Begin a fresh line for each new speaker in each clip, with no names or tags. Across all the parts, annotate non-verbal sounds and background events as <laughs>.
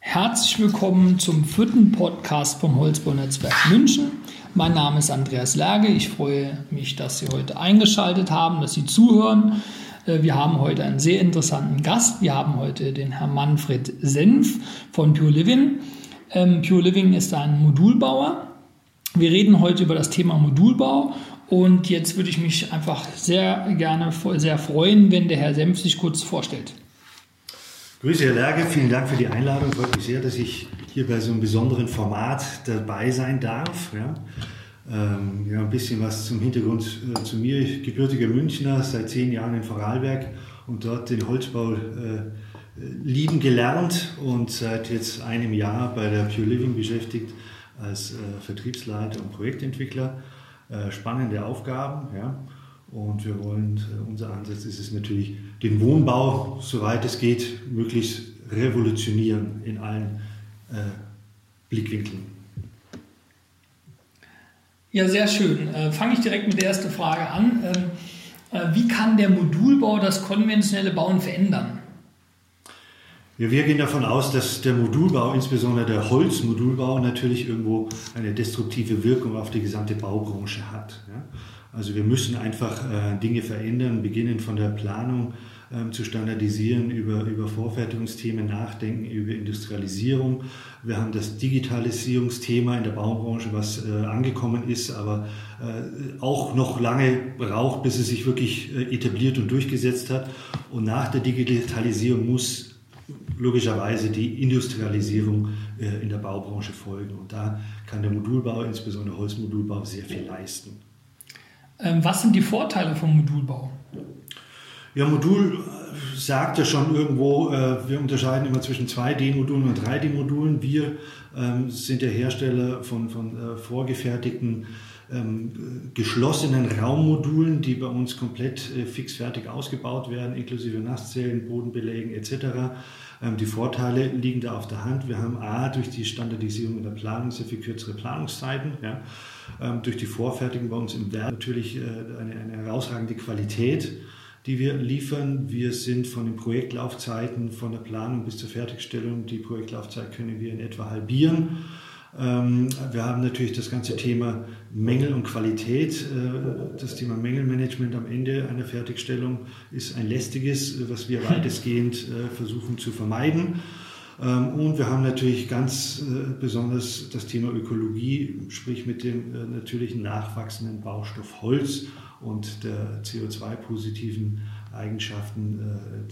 Herzlich willkommen zum vierten Podcast vom Holzbaunetzwerk München. Mein Name ist Andreas Lerge. Ich freue mich, dass Sie heute eingeschaltet haben, dass Sie zuhören. Äh, wir haben heute einen sehr interessanten Gast. Wir haben heute den Herrn Manfred Senf von Pure Living. Ähm, Pure Living ist ein Modulbauer. Wir reden heute über das Thema Modulbau und jetzt würde ich mich einfach sehr gerne, sehr freuen, wenn der Herr Senf sich kurz vorstellt.
Grüße, Herr Lerge. Vielen Dank für die Einladung. Freut mich sehr, dass ich hier bei so einem besonderen Format dabei sein darf. Ja, ähm, ja ein bisschen was zum Hintergrund äh, zu mir. Ich gebürtiger Münchner, seit zehn Jahren in Vorarlberg und dort den Holzbau äh, lieben gelernt und seit jetzt einem Jahr bei der Pure Living beschäftigt als äh, Vertriebsleiter und Projektentwickler. Äh, spannende Aufgaben. Ja. Und wir wollen, äh, unser Ansatz ist es natürlich, den Wohnbau, soweit es geht, möglichst revolutionieren in allen äh, Blickwinkeln.
Ja, sehr schön. Äh, Fange ich direkt mit der ersten Frage an. Ähm, äh, wie kann der Modulbau das konventionelle Bauen verändern?
Ja, wir gehen davon aus, dass der Modulbau, insbesondere der Holzmodulbau, natürlich irgendwo eine destruktive Wirkung auf die gesamte Baubranche hat. Ja? Also wir müssen einfach äh, Dinge verändern, beginnen von der Planung ähm, zu standardisieren, über, über Vorfertigungsthemen nachdenken, über Industrialisierung. Wir haben das Digitalisierungsthema in der Baubranche, was äh, angekommen ist, aber äh, auch noch lange braucht, bis es sich wirklich etabliert und durchgesetzt hat. Und nach der Digitalisierung muss logischerweise die Industrialisierung in der Baubranche folgen. Und da kann der Modulbau, insbesondere Holzmodulbau, sehr viel leisten.
Ähm, was sind die Vorteile vom Modulbau?
Ja, Modul äh, sagt ja schon irgendwo, äh, wir unterscheiden immer zwischen 2D-Modulen und 3D-Modulen. Wir ähm, sind der Hersteller von, von äh, vorgefertigten ähm, geschlossenen Raummodulen, die bei uns komplett äh, fixfertig ausgebaut werden, inklusive Nasszellen, Bodenbelägen etc. Ähm, die Vorteile liegen da auf der Hand. Wir haben A, durch die Standardisierung in der Planung sehr viel kürzere Planungszeiten. Ja. Ähm, durch die Vorfertigung bei uns im Werk natürlich äh, eine, eine herausragende Qualität die wir liefern. Wir sind von den Projektlaufzeiten, von der Planung bis zur Fertigstellung, die Projektlaufzeit können wir in etwa halbieren. Ähm, wir haben natürlich das ganze Thema Mängel und Qualität. Äh, das Thema Mängelmanagement am Ende einer Fertigstellung ist ein lästiges, was wir <laughs> weitestgehend äh, versuchen zu vermeiden. Ähm, und wir haben natürlich ganz äh, besonders das Thema Ökologie, sprich mit dem natürlichen nachwachsenden Baustoff Holz und der CO2-positiven Eigenschaften,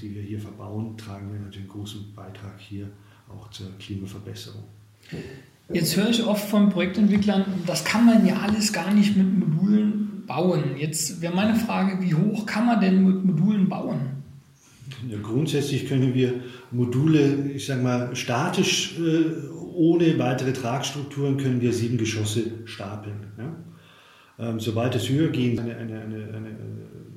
die wir hier verbauen, tragen wir natürlich einen großen Beitrag hier auch zur Klimaverbesserung.
Jetzt höre ich oft von Projektentwicklern, das kann man ja alles gar nicht mit Modulen bauen. Jetzt wäre meine Frage, wie hoch kann man denn mit Modulen bauen?
Ja, grundsätzlich können wir Module, ich sage mal, statisch, äh, ohne weitere Tragstrukturen, können wir sieben Geschosse stapeln. Ja? Ähm, sobald es höher geht, eine, eine, eine, eine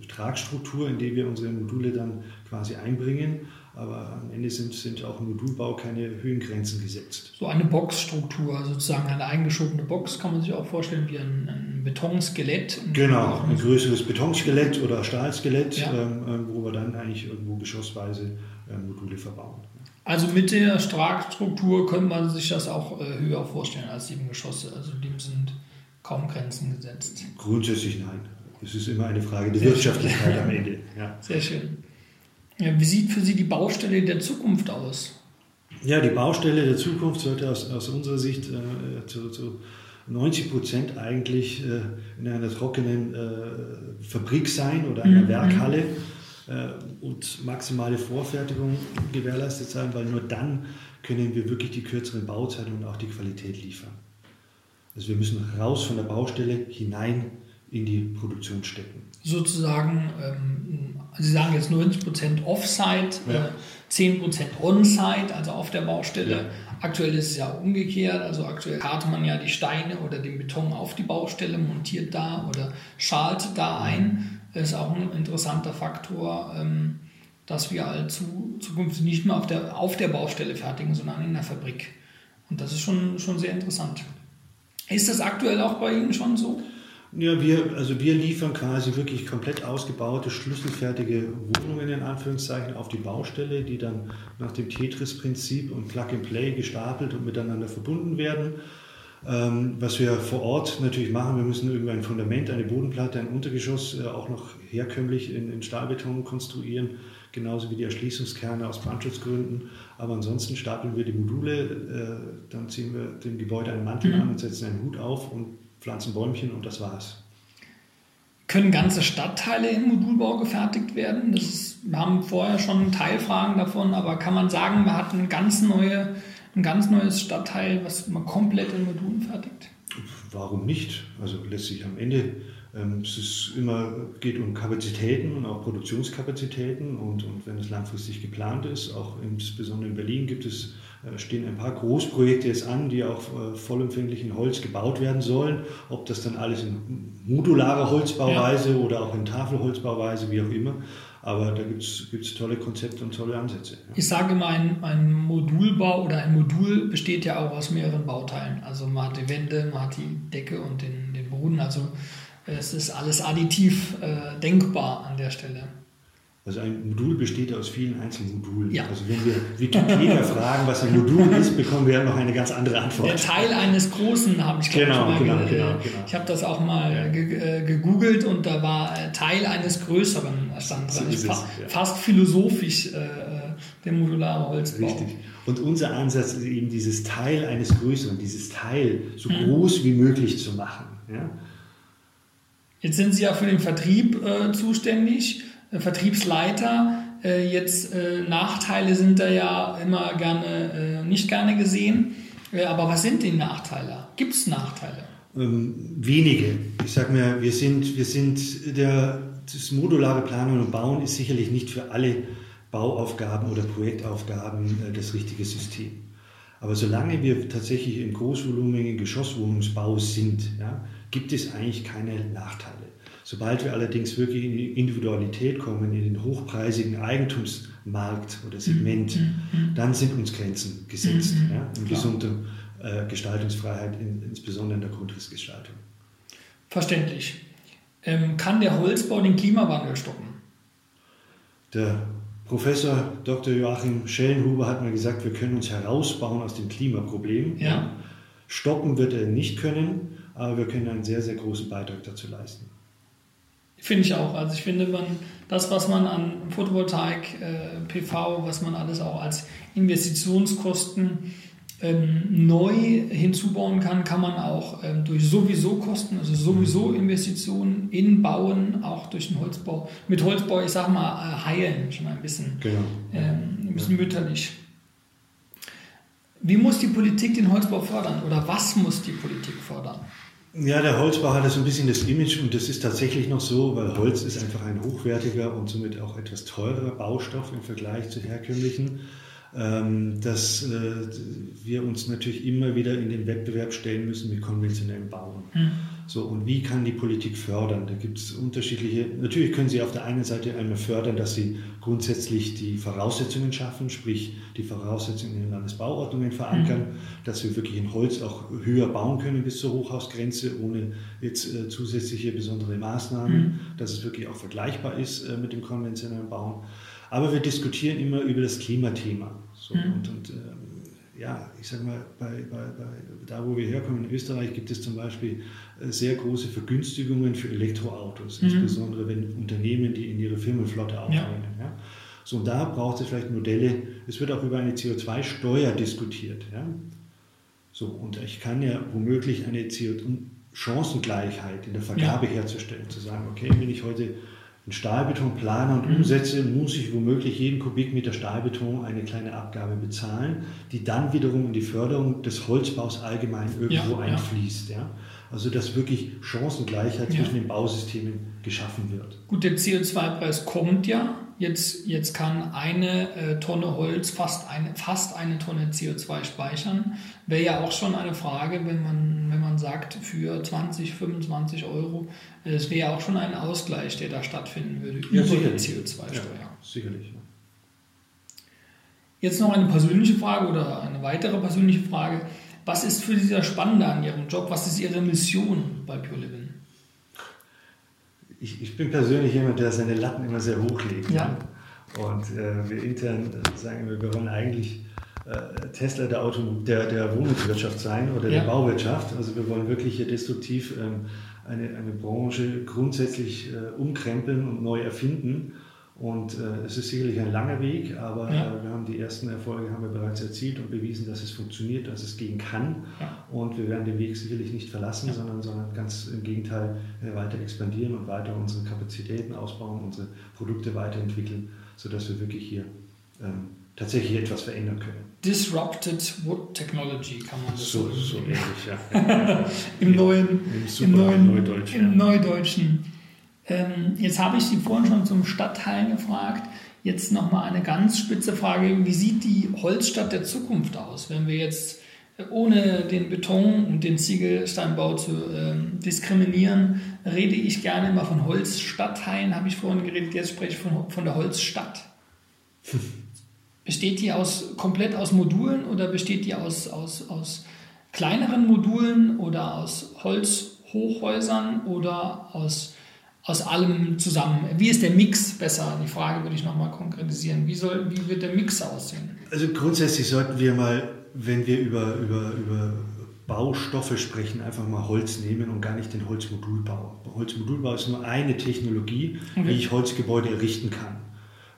Tragstruktur, in die wir unsere Module dann quasi einbringen aber am Ende sind, sind auch im Modulbau keine Höhengrenzen gesetzt.
So eine Boxstruktur, sozusagen eine eingeschobene Box, kann man sich auch vorstellen wie ein, ein Betonskelett.
Genau, ein größeres Betonskelett oder Stahlskelett, ja. ähm, ähm, wo wir dann eigentlich irgendwo geschossweise äh, Module verbauen.
Also mit der Tragstruktur könnte man sich das auch äh, höher vorstellen als sieben Geschosse. Also dem sind kaum Grenzen gesetzt.
Grundsätzlich nein. Es ist immer eine Frage der Sehr Wirtschaftlichkeit schön. am Ende.
Ja. <laughs> Sehr schön. Ja, wie sieht für Sie die Baustelle der Zukunft aus?
Ja, die Baustelle der Zukunft sollte aus, aus unserer Sicht äh, zu, zu 90 Prozent eigentlich äh, in einer trockenen äh, Fabrik sein oder einer mhm. Werkhalle äh, und maximale Vorfertigung gewährleistet sein, weil nur dann können wir wirklich die kürzeren Bauzeiten und auch die Qualität liefern. Also wir müssen raus von der Baustelle hinein in die Produktion stecken.
Sozusagen, ähm, Sie sagen jetzt 90% Offsite, ja. äh, 10% On-Site, also auf der Baustelle. Ja. Aktuell ist es ja umgekehrt, also aktuell kartet man ja die Steine oder den Beton auf die Baustelle, montiert da oder schalt da ein. Das ist auch ein interessanter Faktor, ähm, dass wir allzu zukünftig nicht nur auf der, auf der Baustelle fertigen, sondern in der Fabrik. Und das ist schon, schon sehr interessant. Ist das aktuell auch bei Ihnen schon so?
Ja, wir, also wir liefern quasi wirklich komplett ausgebaute, schlüsselfertige Wohnungen in Anführungszeichen auf die Baustelle, die dann nach dem Tetris-Prinzip und Plug-and-Play gestapelt und miteinander verbunden werden. Ähm, was wir vor Ort natürlich machen, wir müssen irgendwie ein Fundament, eine Bodenplatte, ein Untergeschoss äh, auch noch herkömmlich in, in Stahlbeton konstruieren, genauso wie die Erschließungskerne aus Brandschutzgründen. Aber ansonsten stapeln wir die Module, äh, dann ziehen wir dem Gebäude einen Mantel mhm. an und setzen einen Hut auf und pflanzen Bäumchen und das war's.
Können ganze Stadtteile im Modulbau gefertigt werden? Das ist, wir haben vorher schon Teilfragen davon, aber kann man sagen, man hat eine ganz neue ein ganz neues Stadtteil, was man komplett in Modulen fertigt?
Warum nicht? Also letztlich am Ende ähm, es ist immer, geht um Kapazitäten und auch Produktionskapazitäten und, und wenn es langfristig geplant ist, auch insbesondere in Berlin gibt es, stehen ein paar Großprojekte jetzt an, die auch äh, vollumfänglich in Holz gebaut werden sollen. Ob das dann alles in modularer Holzbauweise ja. oder auch in Tafelholzbauweise, wie auch immer. Aber da gibt es tolle Konzepte und tolle Ansätze. Ja.
Ich sage immer, ein, ein, Modulbau oder ein Modul besteht ja auch aus mehreren Bauteilen. Also man hat die Wände, man hat die Decke und den, den Boden. Also es ist alles additiv äh, denkbar an der Stelle.
Also ein Modul besteht aus vielen einzelnen Modulen. Ja. Also wenn wir Wikipedia <laughs> fragen, was ein Modul ist, bekommen wir noch eine ganz andere Antwort.
Der Teil eines großen habe ich
genau,
mal
genau, genau, genau.
Ich habe das auch mal ja. Äh, gegoogelt und da war äh, Teil eines größeren stand dran. So fa ja. Fast philosophisch äh, der modulare Holzbau.
Richtig. Und unser Ansatz ist eben dieses Teil eines größeren, dieses Teil so mhm. groß wie möglich zu machen. Ja?
Jetzt sind Sie ja für den Vertrieb äh, zuständig. Äh, Vertriebsleiter. Äh, jetzt äh, Nachteile sind da ja immer gerne nicht gerne gesehen. aber was sind die Nachteile? Gibt es Nachteile?
Ähm, wenige. Ich sage mir, wir sind, wir sind der, das modulare Planen und Bauen ist sicherlich nicht für alle Bauaufgaben oder Projektaufgaben das richtige System. Aber solange wir tatsächlich im großvolumigen Geschosswohnungsbau sind, ja, gibt es eigentlich keine Nachteile. Sobald wir allerdings wirklich in die Individualität kommen, in den hochpreisigen Eigentumsmarkt oder Segment, mhm. mhm. dann sind uns Grenzen gesetzt. Mhm. Ja, in gesunder äh, Gestaltungsfreiheit, in, insbesondere in der Grundrissgestaltung.
Verständlich. Ähm, kann der Holzbau den Klimawandel stoppen?
Der Professor Dr. Joachim Schellenhuber hat mal gesagt, wir können uns herausbauen aus dem Klimaproblem.
Ja.
Stoppen wird er nicht können, aber wir können einen sehr, sehr großen Beitrag dazu leisten.
Finde ich auch. Also ich finde, man, das, was man an Photovoltaik, äh, PV, was man alles auch als Investitionskosten ähm, neu hinzubauen kann, kann man auch ähm, durch sowieso Kosten, also sowieso Investitionen in Bauen, auch durch den Holzbau, mit Holzbau, ich sag mal, äh, heilen, schon mal ein bisschen,
genau.
ähm, ein bisschen ja. mütterlich. Wie muss die Politik den Holzbau fördern oder was muss die Politik fördern?
Ja, der Holzbau hat so ein bisschen das Image und das ist tatsächlich noch so, weil Holz ist einfach ein hochwertiger und somit auch etwas teurerer Baustoff im Vergleich zu herkömmlichen, ähm, dass äh, wir uns natürlich immer wieder in den Wettbewerb stellen müssen mit konventionellem Bauen. Mhm. So, und wie kann die Politik fördern? Da gibt es unterschiedliche, natürlich können sie auf der einen Seite einmal fördern, dass sie grundsätzlich die Voraussetzungen schaffen, sprich die Voraussetzungen in den Landesbauordnungen verankern, mhm. dass wir wirklich in Holz auch höher bauen können bis zur Hochhausgrenze, ohne jetzt äh, zusätzliche besondere Maßnahmen, mhm. dass es wirklich auch vergleichbar ist äh, mit dem konventionellen Bauen. Aber wir diskutieren immer über das Klimathema. So, mhm. Und, und ähm, ja, ich sage mal, bei, bei, bei, da wo wir herkommen in Österreich gibt es zum Beispiel äh, sehr große Vergünstigungen für Elektroautos, mhm. insbesondere wenn Unternehmen, die in ihre Firmenflotte aufnehmen. Ja. ja. So, und da braucht es vielleicht Modelle, es wird auch über eine CO2-Steuer diskutiert. Ja. So, und ich kann ja womöglich eine CO2-Chancengleichheit in der Vergabe ja. herzustellen, zu sagen, okay, wenn ich heute einen Stahlbeton plane und mhm. umsetze, muss ich womöglich jeden Kubikmeter Stahlbeton eine kleine Abgabe bezahlen, die dann wiederum in die Förderung des Holzbaus allgemein irgendwo ja, einfließt. Ja. ja. Also dass wirklich Chancengleichheit zwischen den Bausystemen geschaffen wird.
Gut, der CO2-Preis kommt ja. Jetzt, jetzt kann eine äh, Tonne Holz fast eine, fast eine Tonne CO2 speichern. Wäre ja auch schon eine Frage, wenn man, wenn man sagt, für 20, 25 Euro, äh, es wäre ja auch schon ein Ausgleich, der da stattfinden würde
ja, über die
CO2-Steuer. Ja,
sicherlich.
Jetzt noch eine persönliche Frage oder eine weitere persönliche Frage. Was ist für Sie das Spannende an Ihrem Job? Was ist Ihre Mission bei Pure Living?
Ich, ich, bin persönlich jemand, der seine Latten immer sehr hoch legt.
Ja.
Und äh, wir intern äh, sagen wir, wir wollen eigentlich äh, Tesla der, Auto, der, der Wohnungswirtschaft sein oder ja. der Bauwirtschaft. Also wir wollen wirklich hier destruktiv ähm, eine, eine Branche grundsätzlich äh, umkrempeln und neu erfinden. Und äh, es ist sicherlich ein langer Weg, aber ja. äh, wir haben die ersten Erfolge haben wir bereits erzielt und bewiesen, dass es funktioniert, dass es gehen kann. Ja. Und wir werden den Weg sicherlich nicht verlassen, ja. sondern, sondern ganz im Gegenteil äh, weiter expandieren und weiter unsere Kapazitäten ausbauen, unsere Produkte weiterentwickeln, sodass wir wirklich hier ähm, tatsächlich etwas verändern können.
Disrupted Wood Technology kann man das
so, so ähnlich, ja. <laughs>
Im, neuen, Im, im neuen Neudeutsch, im Neudeutschen. Ähm, jetzt habe ich Sie vorhin schon zum Stadtteil gefragt. Jetzt nochmal eine ganz spitze Frage. Wie sieht die Holzstadt der Zukunft aus, wenn wir jetzt äh, ohne den Beton und den Ziegelsteinbau zu ähm, diskriminieren, rede ich gerne immer von Holzstadtteilen, habe ich vorhin geredet, jetzt spreche ich von, von der Holzstadt. <laughs> Besteht die aus, komplett aus Modulen oder besteht die aus, aus, aus kleineren Modulen oder aus Holzhochhäusern oder aus aus allem zusammen? Wie ist der Mix besser? Die Frage würde ich nochmal konkretisieren. Wie, soll, wie wird der Mix aussehen?
Also grundsätzlich sollten wir mal, wenn wir über, über, über Baustoffe sprechen, einfach mal Holz nehmen und gar nicht den Holzmodulbau. Holzmodulbau ist nur eine Technologie, okay. wie ich Holzgebäude errichten kann.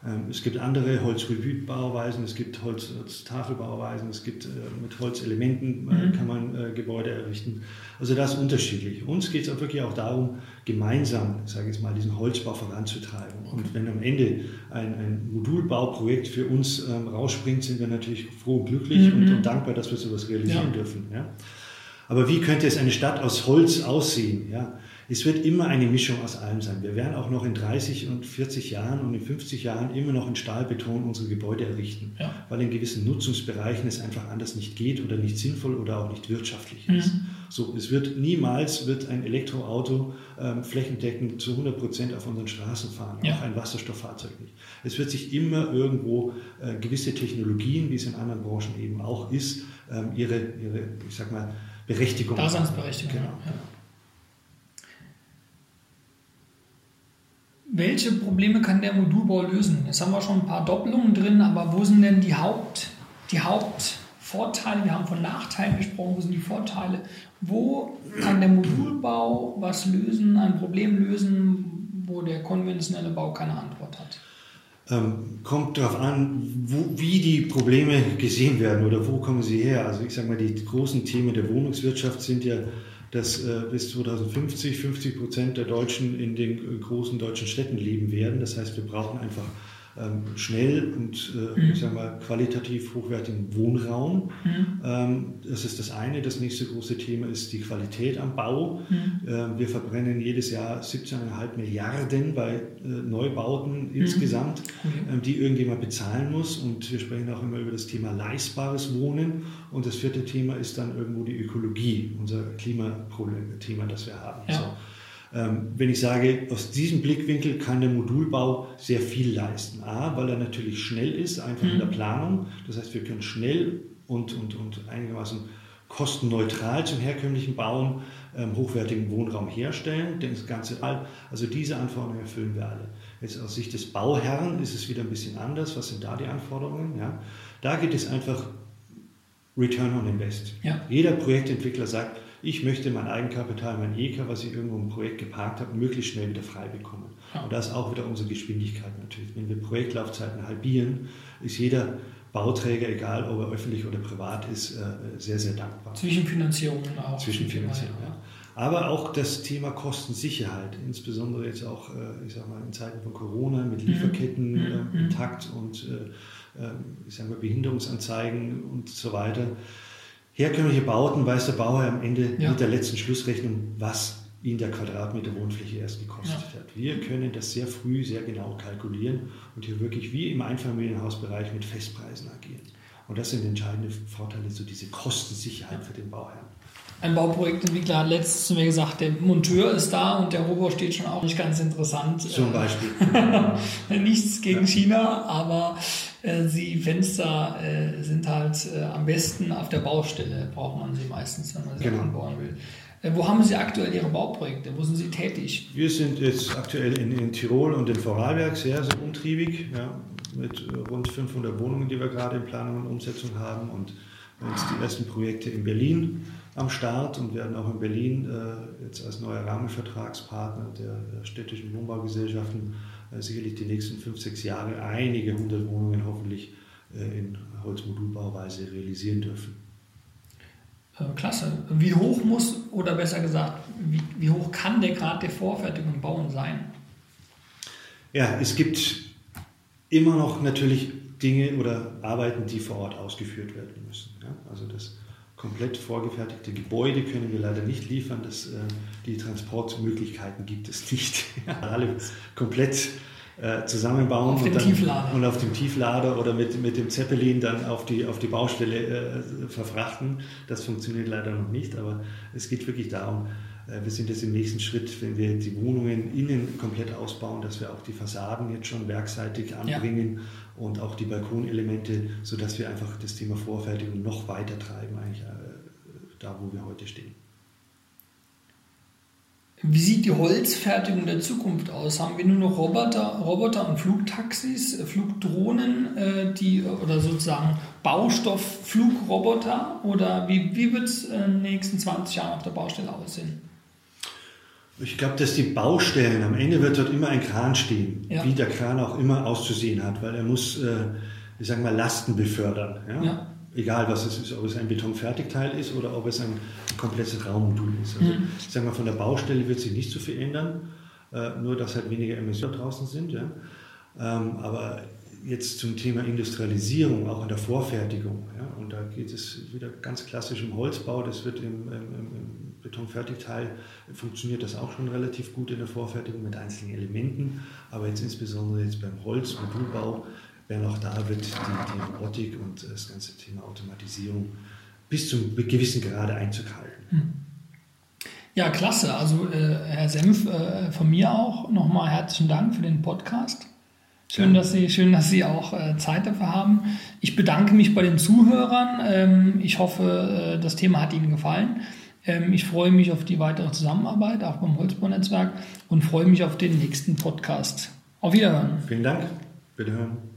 Ähm, es gibt andere Holzrevue-Bauweisen, es gibt Holztafelbauweisen, es gibt äh, mit Holzelementen äh, mhm. kann man äh, Gebäude errichten. Also das ist unterschiedlich. Uns geht es auch wirklich auch darum, gemeinsam, sage ich jetzt mal, diesen Holzbau voranzutreiben. Und wenn am Ende ein, ein Modulbauprojekt für uns ähm, rausspringt, sind wir natürlich froh und glücklich mhm. und, und, dankbar, dass wir sowas realisieren ja. dürfen. Ja? Aber wie könnte es eine Stadt aus Holz aussehen? Ja? Es wird immer eine Mischung aus allem sein. Wir werden auch noch in 30 und 40 Jahren und in 50 Jahren immer noch in Stahlbeton unsere Gebäude errichten, ja. weil in gewissen Nutzungsbereichen es einfach anders nicht geht oder nicht sinnvoll oder auch nicht wirtschaftlich ist. Mhm. So, es wird niemals wird ein Elektroauto ähm, flächendeckend zu 100 Prozent auf unseren Straßen fahren, ja. auch ein Wasserstofffahrzeug nicht. Es wird sich immer irgendwo äh, gewisse Technologien, wie es in anderen Branchen eben auch ist, ähm, ihre, ihre, ich sag mal, Berechtigung.
Daseinsberechtigung. Genau. Ja. Welche Probleme kann der Modulbau lösen? Jetzt haben wir schon ein paar Doppelungen drin, aber wo sind denn die, Haupt, die Hauptvorteile? Wir haben von Nachteilen gesprochen, wo sind die Vorteile? Wo kann der Modulbau was lösen, ein Problem lösen, wo der konventionelle Bau keine Antwort hat?
Ähm, kommt darauf an, wo, wie die Probleme gesehen werden oder wo kommen sie her. Also ich sage mal, die großen Themen der Wohnungswirtschaft sind ja dass äh, bis 2050 50 Prozent der Deutschen in den äh, großen deutschen Städten leben werden. Das heißt, wir brauchen einfach ähm, schnell und äh, mhm. ich sag mal, qualitativ hochwertigen Wohnraum. Mhm. Ähm, das ist das eine. Das nächste große Thema ist die Qualität am Bau. Mhm. Ähm, wir verbrennen jedes Jahr 17,5 Milliarden bei äh, Neubauten mhm. insgesamt. Ähm, die irgendjemand bezahlen muss. Und wir sprechen auch immer über das Thema leistbares Wohnen. Und das vierte Thema ist dann irgendwo die Ökologie, unser Klimaproblem-Thema, das wir haben. Ja. So. Ähm, wenn ich sage, aus diesem Blickwinkel kann der Modulbau sehr viel leisten. A, weil er natürlich schnell ist, einfach mhm. in der mhm. Planung. Das heißt, wir können schnell und, und, und einigermaßen kostenneutral zum herkömmlichen Bauen ähm, hochwertigen Wohnraum herstellen. Das ganze, also diese Anforderungen erfüllen wir alle. Jetzt aus Sicht des Bauherrn ist es wieder ein bisschen anders. Was sind da die Anforderungen? Ja? Da geht es einfach Return on Invest. Ja. Jeder Projektentwickler sagt, ich möchte mein Eigenkapital, mein EK, was ich irgendwo im Projekt geparkt habe, möglichst schnell wieder frei bekommen. Und da ist auch wieder unsere Geschwindigkeit natürlich. Wenn wir Projektlaufzeiten halbieren, ist jeder Bauträger, egal ob er öffentlich oder privat ist, äh, sehr, sehr dankbar.
Zwischenfinanzierung
auch. Zwischenfinanzierung, ja. Aber auch das Thema Kostensicherheit, insbesondere jetzt auch, äh, ich sag mal, in Zeiten von Corona mit mhm. Lieferketten mhm. äh, intakt und ich sag mal, Behinderungsanzeigen und so weiter herkömmliche Bauten weiß der Bauer am Ende ja. mit der letzten Schlussrechnung, was ihn der Quadratmeter Wohnfläche erst gekostet ja. hat. Wir können das sehr früh, sehr genau kalkulieren und hier wirklich wie im Einfamilienhausbereich mit Festpreisen agieren. Und das sind entscheidende Vorteile, so diese Kostensicherheit für den Bauherrn.
Ein Bauprojektentwickler hat letztens zu mir gesagt, der Monteur ist da und der Rohbau steht schon auch nicht ganz interessant.
Zum Beispiel. <laughs>
Nichts gegen ja. China, aber äh, die Fenster äh, sind halt äh, am besten auf der Baustelle, braucht man sie meistens, wenn man sie genau. anbauen will. Äh, wo haben Sie aktuell Ihre Bauprojekte? Wo sind Sie tätig?
Wir sind jetzt aktuell in, in Tirol und in Vorarlberg sehr, sehr umtriebig, ja, mit rund 500 Wohnungen, die wir gerade in Planung und Umsetzung haben und jetzt die ersten Projekte in Berlin am Start und werden auch in Berlin äh, jetzt als neuer Rahmenvertragspartner der, der städtischen Wohnbaugesellschaften äh, sicherlich die nächsten fünf, sechs Jahre einige hundert Wohnungen hoffentlich äh, in Holzmodulbauweise realisieren dürfen.
Äh, klasse. Wie hoch muss, oder besser gesagt, wie, wie hoch kann der Grad der Vorfertigung und Bauen sein?
Ja, es gibt immer noch natürlich Dinge oder Arbeiten, die vor Ort ausgeführt werden müssen. Ja? Also das komplett vorgefertigte Gebäude können wir leider nicht liefern. Das, äh, die Transportmöglichkeiten gibt es nicht. <laughs> Alle komplett äh, zusammenbauen
auf
und,
dann,
und, auf dem Tieflader oder mit, mit dem Zeppelin dann auf die, auf die Baustelle äh, verfrachten. Das funktioniert leider noch nicht, aber es geht wirklich darum, wir sind jetzt im nächsten Schritt, wenn wir die Wohnungen innen komplett ausbauen, dass wir auch die Fassaden jetzt schon werkseitig anbringen ja. und auch die Balkonelemente, sodass wir einfach das Thema Vorfertigung noch weiter treiben, eigentlich äh, da, wo wir heute stehen.
Wie sieht die Holzfertigung der Zukunft aus? Haben wir nur noch Roboter, Roboter und Flugtaxis, äh, Flugdrohnen, äh, die, oder sozusagen Baustoffflugroboter? Oder wie, wie wird es in den nächsten 20 Jahren auf der Baustelle aussehen?
Ich glaube, dass die Baustellen, am Ende wird dort immer ein Kran stehen, ja. wie der Kran auch immer auszusehen hat, weil er muss, äh, ich sage mal, Lasten befördern. Ja? ja egal was es ist, ob es ein Betonfertigteil ist oder ob es ein komplettes Raummodul ist. Also, mhm. ich sage mal, von der Baustelle wird sich nicht so viel ändern, äh, nur dass halt weniger Emissionen draußen sind. Ja? Ähm, aber jetzt zum Thema Industrialisierung, auch in der Vorfertigung. Ja? Und da geht es wieder ganz klassisch im Holzbau. Das wird im, im, im Betonfertigteil, funktioniert das auch schon relativ gut in der Vorfertigung mit einzelnen Elementen. Aber jetzt insbesondere jetzt beim Holzmodulbau während auch da wird die, die Robotik und das ganze Thema Automatisierung bis zum gewissen Grade Einzug halten. Hm.
Ja, klasse. Also äh, Herr Senf, äh, von mir auch nochmal herzlichen Dank für den Podcast. Schön, dass Sie, schön, dass Sie auch äh, Zeit dafür haben. Ich bedanke mich bei den Zuhörern. Ähm, ich hoffe, äh, das Thema hat Ihnen gefallen. Ähm, ich freue mich auf die weitere Zusammenarbeit, auch beim Holzbaunetzwerk und freue mich auf den nächsten Podcast. Auf Wiederhören.
Vielen Dank. Wiederhören.